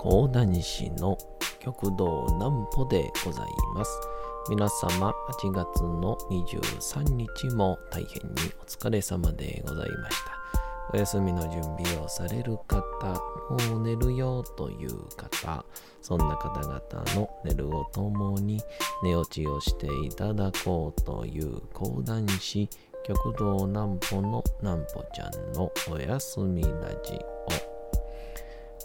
講談師の極道南歩でございます。皆様、8月の23日も大変にお疲れ様でございました。お休みの準備をされる方、もう寝るよという方、そんな方々の寝るをともに寝落ちをしていただこうという講談師、極道南歩の南歩ちゃんのおやすみラジオ。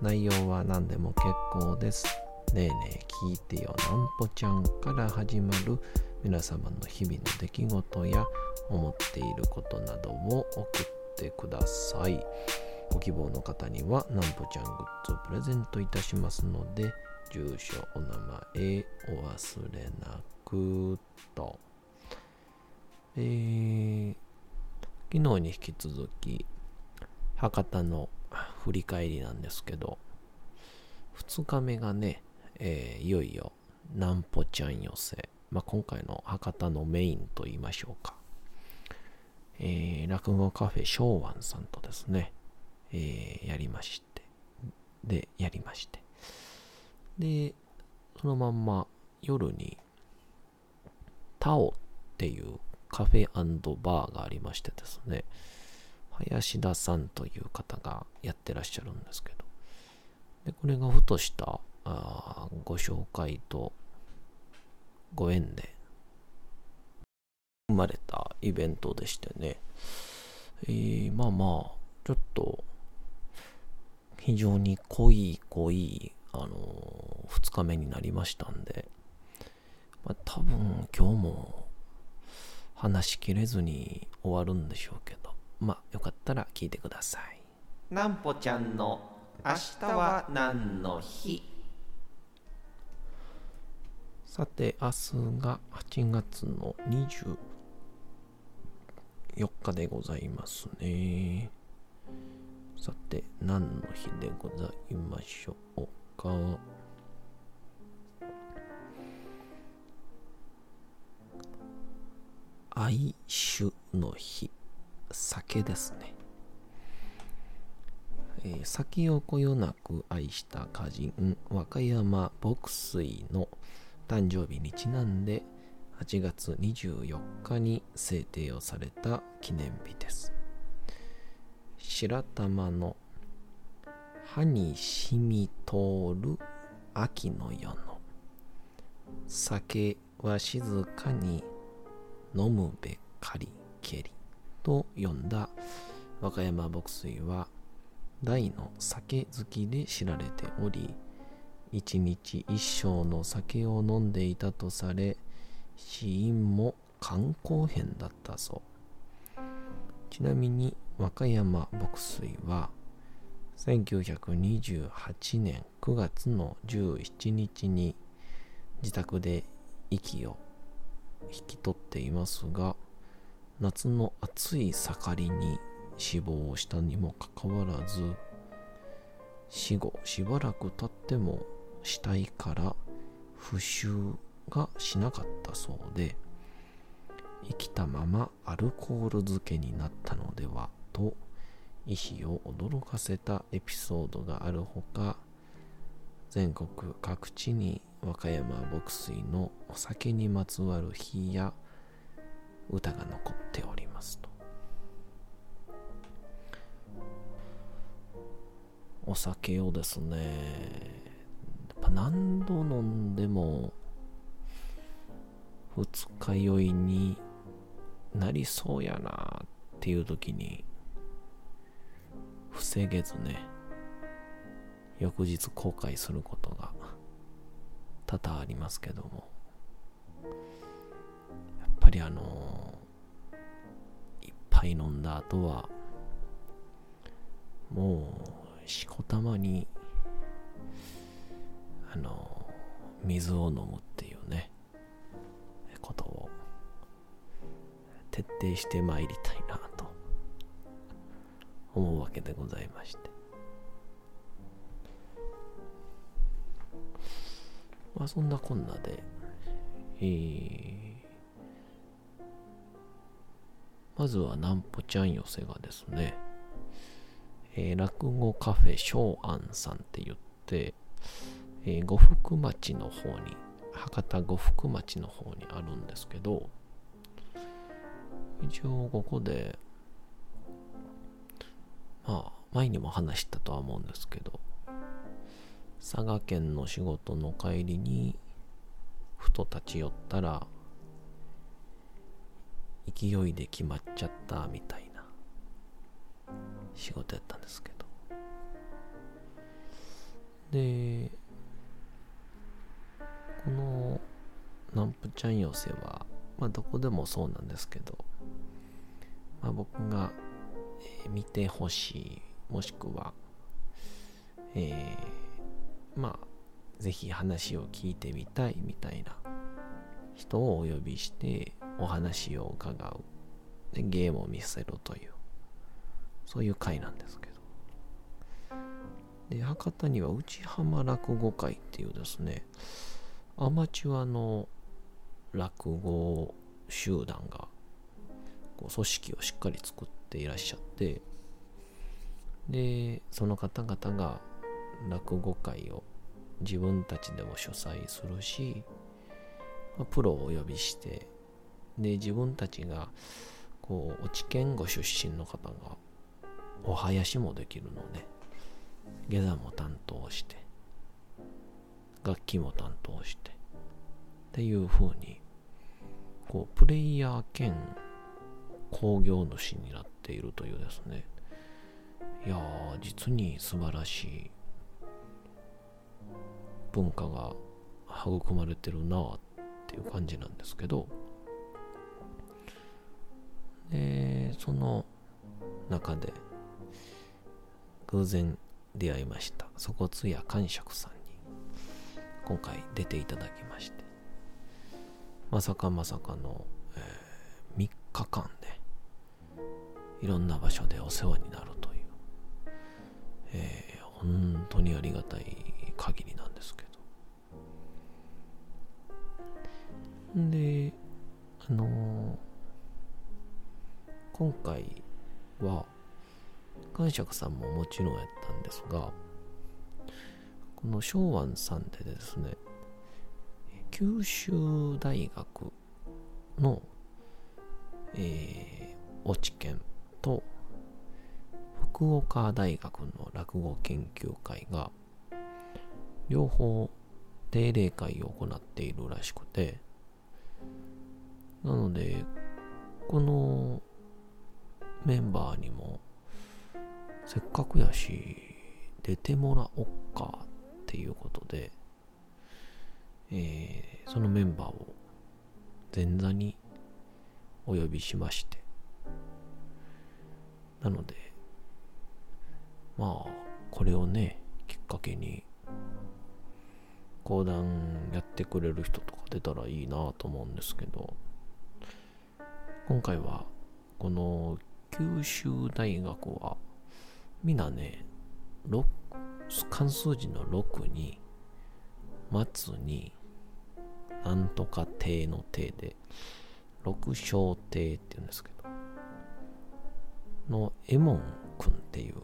内容は何でも結構です。ねえねえ聞いてよなんぽちゃんから始まる皆様の日々の出来事や思っていることなどを送ってください。ご希望の方にはなんぽちゃんグッズをプレゼントいたしますので、住所、お名前、お忘れなくと。えー、昨日に引き続き、博多の振り返りなんですけど、2日目がね、えーいよいよ、なんぽちゃん寄せ。まあ、今回の博多のメインと言いましょうか。えー落語カフェ昭和さんとですね、えーやりまして、で、やりまして。で、そのまんま夜に、タオっていうカフェバーがありましてですね、林田さんという方がやってらっしゃるんですけど、でこれがふとしたあご紹介とご縁で生まれたイベントでしてね、えーまあまあ、ちょっと非常に濃い濃い、あのー、2日目になりましたんで、まあ、多分今日も話しきれずに終わるんでしょうけど、まあよかったら聞いてください。なんぽちゃんの明日は何の日？さて、明日が8月の24日でございますね。さて、何の日でございましょうか？愛酒の日。酒ですね。えー酒をこよなく愛した歌人、和歌山牧水の誕生日にちなんで8月24日に制定をされた記念日です。白玉の歯に染み通る秋の夜の酒は静かに飲むべかりと呼んだ和歌山牧水は大の酒好きで知られており一日一升の酒を飲んでいたとされ死因も肝硬変だったそう。ちなみに和歌山牧水は1928年9月の17日に自宅で息を引き取っていますが夏の暑い盛りに死亡したにもかかわらず死後しばらく経っても死体から腐臭がしなかったそうで生きたままアルコール漬けになったのではと医師を驚かせたエピソードがあるほか全国各地に和歌山牧水のお酒にまつわる日や歌が残っておりますと。お酒をですねやっぱ何度飲んでも二日酔いになりそうやなっていう時に防げずね翌日後悔することが多々ありますけども。やっぱりあのいっぱい飲んだ後はもうしこたまにあの水を飲むっていうね、ことを徹底してまいりたいなと思うわけでございまして。まあそんなこんなで、えー、まずはなんぽちゃん寄せがですね、えー、落語カフェ松安さんって言って、えー、呉服町の方に、博多呉服町の方にあるんですけど、一応ここで、まあ、前にも話したとは思うんですけど、佐賀県の仕事の帰りにふと立ち寄ったら勢いで決まっちゃったみたいな仕事やったんですけど。でこのナンプちゃん寄せはまあどこでもそうなんですけどまあ僕が、えー、見てほしいもしくはえーまあ、ぜひ話を聞いてみたいみたいな人をお呼びしてお話を伺う。で、ゲームを見せるという、そういう会なんですけど。で、博多には内浜落語会っていうですね、アマチュアの落語集団が、こう組織をしっかり作っていらっしゃって、で、その方々が落語会を自分たちでも主催するし、まプロをお呼びしてで自分たちがこう落研ご出身の方がお囃子もできるので下座も担当して楽器も担当してっていう風にこうプレイヤー兼工業主になっているというですね。いやー実に素晴らしい文化が育まれてるなっていう感じなんですけどでその中で偶然出会いました。粗骨屋感触さんに。今回出ていただきまして。まさかまさかの、えー、3日間でいろんな場所でお世話になるという、えー、本当にありがたい限りなんですけど。で、あのー、今回は、感触さんももちろんやったんですが、この昭安さんでですね、九州大学の、えー、落研と福岡大学の落語研究会が両方定例会を行っているらしくて、なので、このメンバーにも、せっかくやし、出てもらおっかっていうことで、えー、そのメンバーを前座にお呼びしまして、なので、まあ、これをね、きっかけに、講談やってくれる人とか出たらいいなと思うんですけど、今回は、この九州大学は、みんなね、関数字の6に、末に、なんとか亭の亭で、六小亭って言うんですけど、のエモン君っていう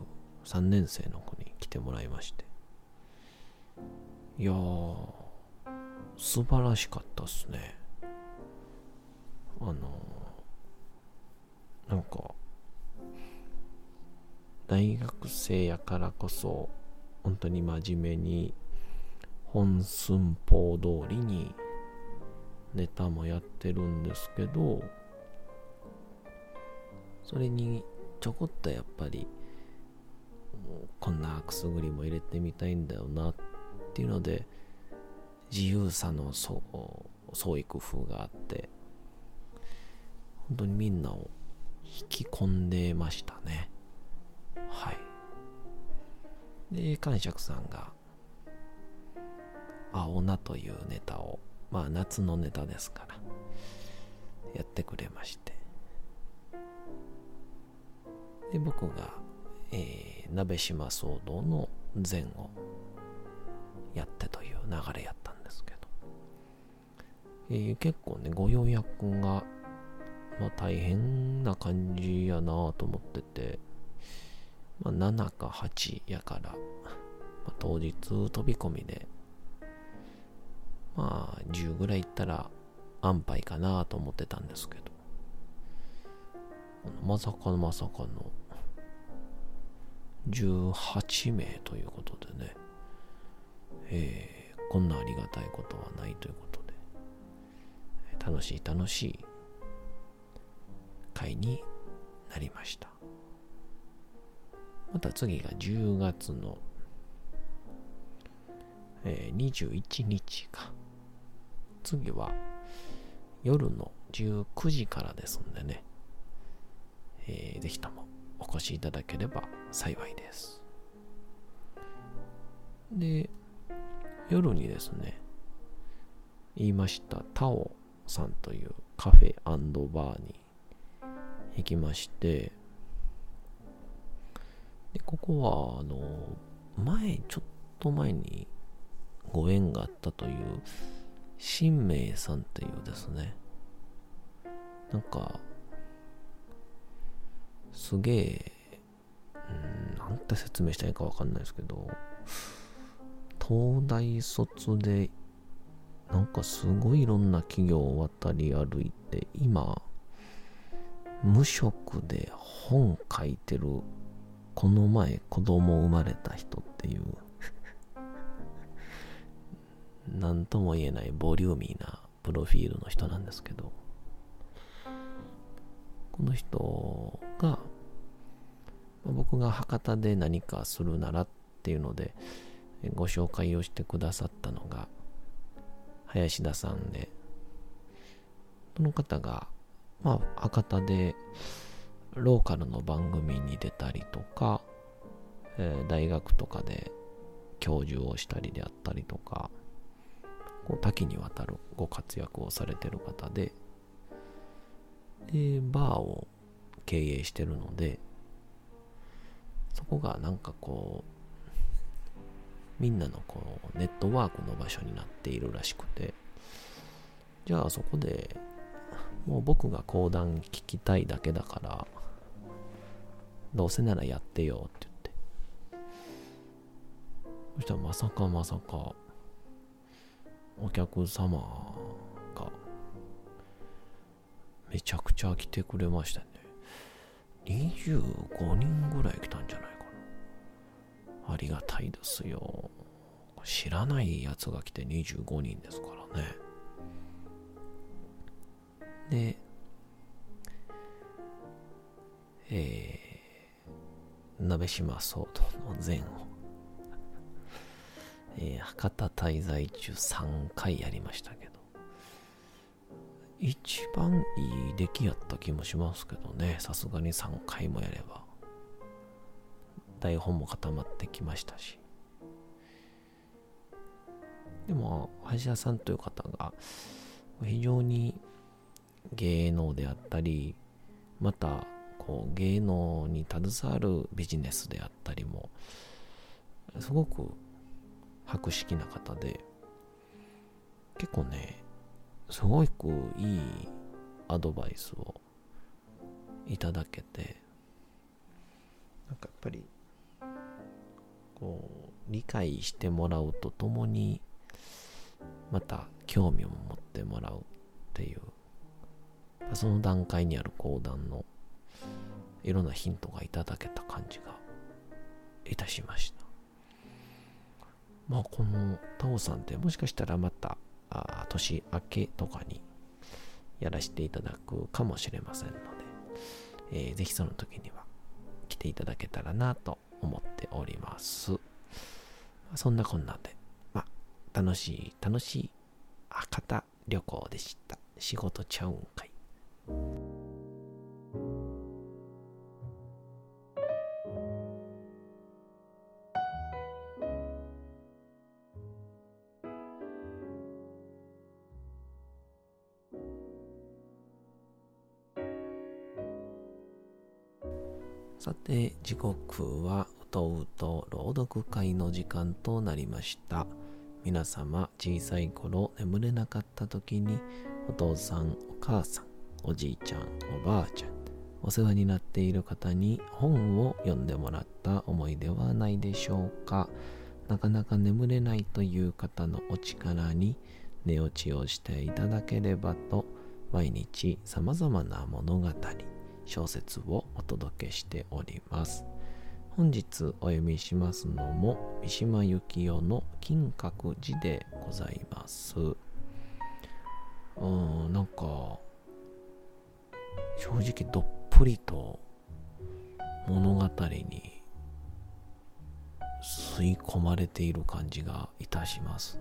3年生の子に来てもらいまして、いやー、素晴らしかったっすね。あのー、なんか、大学生やからこそ、本当に真面目に、本寸法通りにネタもやってるんですけど、それにちょこっとやっぱり、こんなくすぐりも入れてみたいんだよなっていうので自由さの創意工夫があって本当にみんなを引き込んでましたね。で感触さんが青菜というネタを、まあ夏のネタですから、やってくれまして。で、僕が、えー、鍋島騒動の前をやってという流れやったんですけど、えー、結構ね、ご予約が、まあ大変な感じやなと思ってて、まあ7か8やから、まあ、当日飛び込みで、まあ10ぐらい行ったら安牌かなと思ってたんですけど、まさかのまさかの18名ということでね、えー、こんなありがたいことはないということで、楽しい楽しい会になりました。また次が10月の、えー、21日か。次は夜の19時からですんでね、えー、ぜひともお越しいただければ幸いです。で、夜にですね、言いましたタオさんというカフェバーに行きまして、で、ここは、あの、前、ちょっと前にご縁があったという、新明さんっていうですね、なんか、すげえ、うん、なんて説明したいかわかんないですけど、東大卒で、なんかすごいいろんな企業を渡り歩いて、今、無職で本書いてる、この前子供生まれた人っていうなんとも言えないボリューミーなプロフィールの人なんですけど、この人が、僕が博多で何かするならっていうので、ご紹介をしてくださったのが、林田さんで、その方が、まあ、博多でローカルの番組に出たりとか、えー、大学とかで教授をしたりであったりとか、こう多岐にわたるご活躍をされてる方で、で、バーを経営してるので、そこがなんかこう、みんなのこうネットワークの場所になっているらしくて、じゃあそこでもう僕が講談聞きたいだけだから、どうせならやってよって言って。そしたらまさかまさか、お客様がめちゃくちゃ来てくれましたね。25人ぐらい来たんじゃないかな。ありがたいですよ。知らないやつが来て25人ですからね。で、えー、鍋島騒動の前を、えー、博多滞在中3回やりましたけど、一番いい出来やった気もしますけどね、さすがに3回もやれば、台本も固まってきましたし。でも、林田さんという方が、非常に芸能であったり、また、こう、芸能に携わるビジネスであったりも、すごく博識な方で、結構ね、すごくいいアドバイスをいただけて、なんかやっぱり、こう、理解してもらうとともに、また興味を持ってもらうっていう、その段階にある講談のいろんなヒントがいただけた感じがいたしました。まあこのタオさんってもしかしたらまたあ年明けとかにやらせていただくかもしれませんので、えー、ぜひその時には来ていただけたらなと思っております。そんなこんなで、まあ、楽しい楽しい博多旅行でした。仕事ちゃうんかい。さて時刻はうとうと朗読会の時間となりました。皆様小さい頃眠れなかった時にお父さんお母さんおじいちゃん、おばあちゃん、お世話になっている方に本を読んでもらった思いではないでしょうか？なかなか眠れないという方のお力に寝落ちをしていただければと、毎日様々な物語、小説をお届けしております。本日お読みしますのも三島由紀夫の金閣寺でございます。うん、なんか、正直どっぷりと物語に吸い込まれている感じがいたします。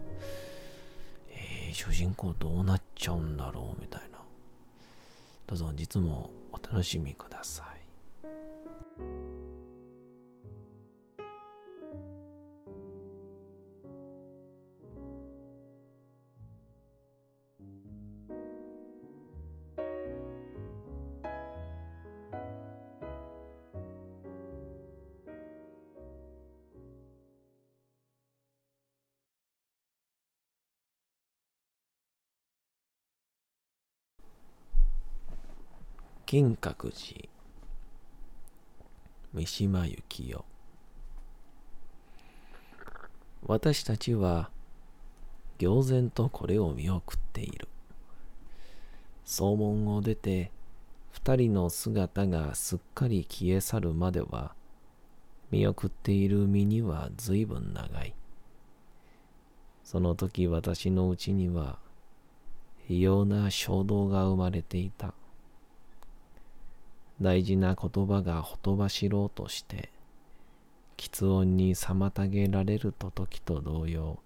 えー、主人公どうなっちゃうんだろうみたいな。どうぞ実もお楽しみください。金閣寺。三島由紀夫。私たちは呆然とこれを見送っている。総門を出て二人の姿がすっかり消え去るまでは見送っている身には随分長い。その時私のうちには異様な衝動が生まれていた。大事な言葉がほとばしろうとして、喫音に妨げられると時と同様、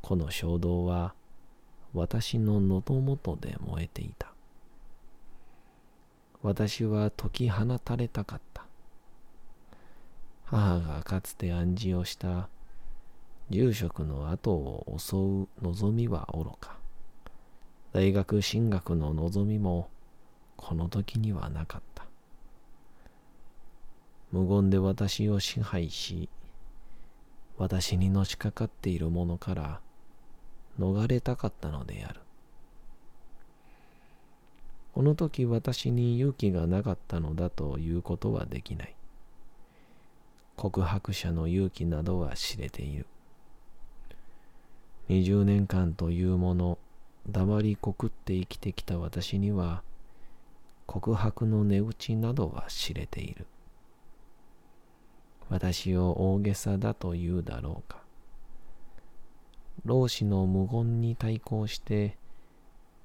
この衝動は私の喉元で燃えていた。私は解き放たれたかった。母がかつて暗示をした住職の後を襲う望みはおろか、大学進学の望みもこの時にはなかった。無言で私を支配し、私にのしかかっているものから逃れたかったのである。この時私に勇気がなかったのだということはできない。告白者の勇気などは知れている。20年間というもの、黙りこくって生きてきた私には、告白の値打ちなどは知れている。私を大げさだと言うだろうか。老子の無言に対抗して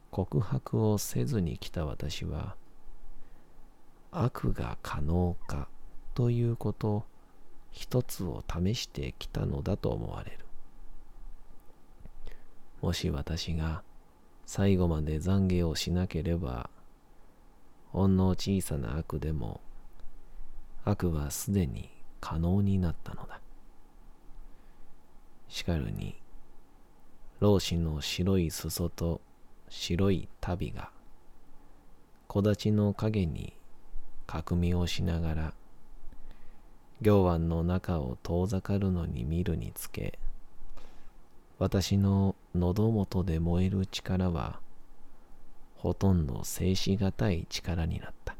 告白をせずに来た私は、悪が可能かということ一つを試してきたのだと思われる。もし私が最後まで懺悔をしなければほんの小さな悪でも、悪はすでに可能になったのだ。しかるに、老子の白い裾と白い旅が、木立の影に角みをしながら、行湾の中を遠ざかるのに見るにつけ、私の喉元で燃える力は、ほとんど静止がたい力になった。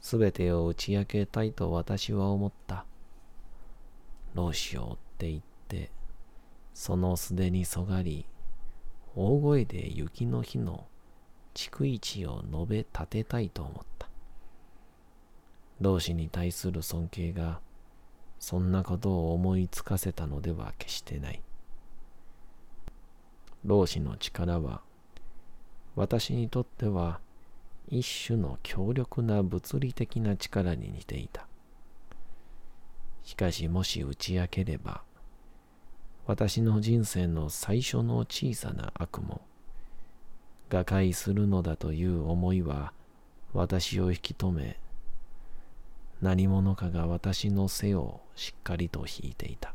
すべてを打ち明けたいと私は思った。老子を追って行って、そのすでにそがり、大声で雪の日の逐一を述べ立てたいと思った。老子に対する尊敬が、そんなことを思いつかせたのでは決してない。老子の力は、私にとっては一種の強力な物理的な力に似ていた。しかしもし打ち明ければ、私の人生の最初の小さな悪も、瓦解するのだという思いは私を引き止め、何者かが私の背をしっかりと引いていた。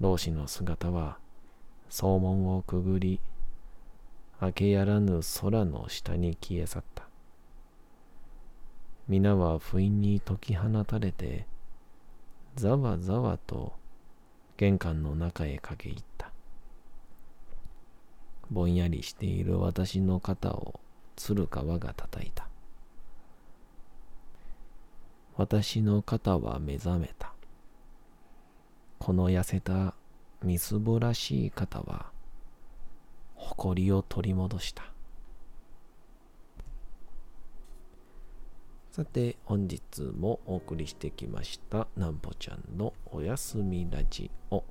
老子の姿は、総門をくぐり、明けやらぬ空の下に消え去った。皆は不意に解き放たれて、ざわざわと玄関の中へ駆け入った。ぼんやりしている私の肩を鶴川が叩いた。私の肩は目覚めた。この痩せたみすぼらしい肩は、誇りを取り戻した。さて、本日もお送りしてきました、なんぽちゃんのおやすみラジオ。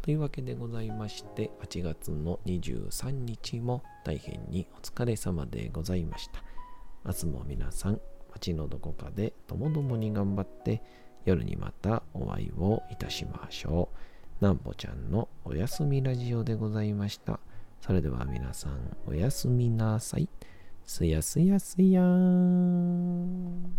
というわけでございまして、8月の23日も大変にお疲れ様でございました。明日も皆さん、街のどこかでともどもに頑張って、夜にまたお会いをいたしましょう。なんぽちゃんのおやすみラジオでございました。それでは皆さん、おやすみなさい。すやすやすやーん。